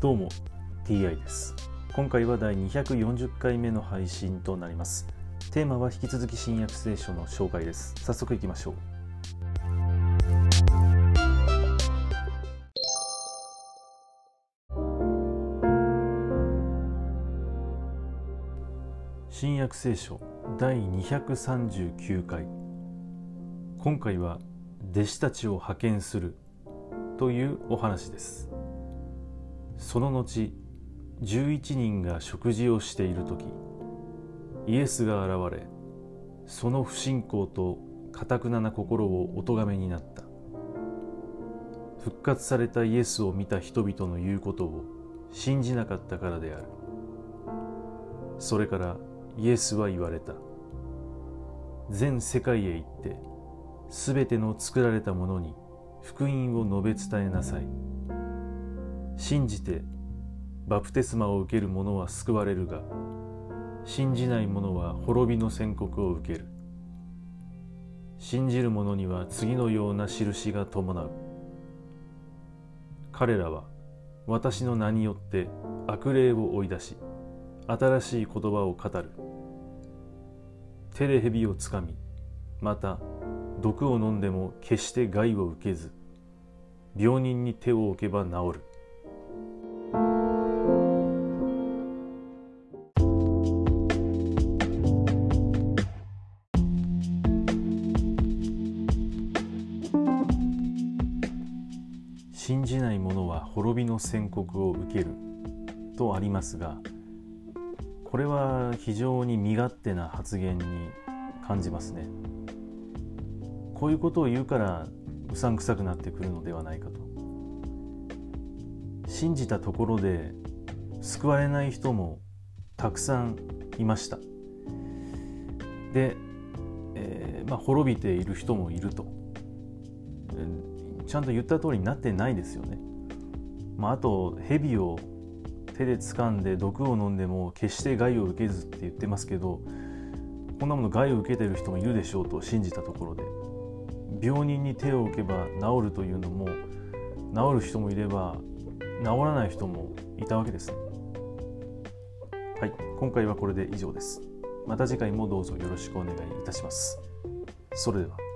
どうも TI です。今回は第240回目の配信となります。テーマは引き続き新約聖書の紹介です。早速いきましょう。新約聖書第239回。今回は弟子たちを派遣するというお話です。その後11人が食事をしている時イエスが現れその不信仰とかたくなな心をお咎めになった。復活されたイエスを見た人々の言うことを信じなかったからである。それからイエスは言われた。全世界へ行ってすべての作られたものに福音を述べ伝えなさい。信じてバプテスマを受ける者は救われるが信じない者は滅びの宣告を受ける。信じる者には次のような印が伴う。彼らは私の名によって悪霊を追い出し新しい言葉を語る。手で蛇をつかみまた毒を飲んでも決して害を受けず病人に手を置けば治る。信じない者は滅びの宣告を受ける。とありますがこれは非常に身勝手な発言に感じますね。こういうことを言うからうさんくさくなってくるのではないかと。信じたところで救われない人もたくさんいました。で、えー、まあ、滅びている人もいると。ちゃんと言った通りになってないですよね。まあ、あと蛇を手で掴んで毒を飲んでも決して害を受けずって言ってますけどこんなもの害を受けてる人もいるでしょうと信じたところで病人に手を置けば治るというのも治る人もいれば治らない人もいたわけです。はい、今回はこれで以上です。また次回もどうぞよろしくお願いいたします。それでは。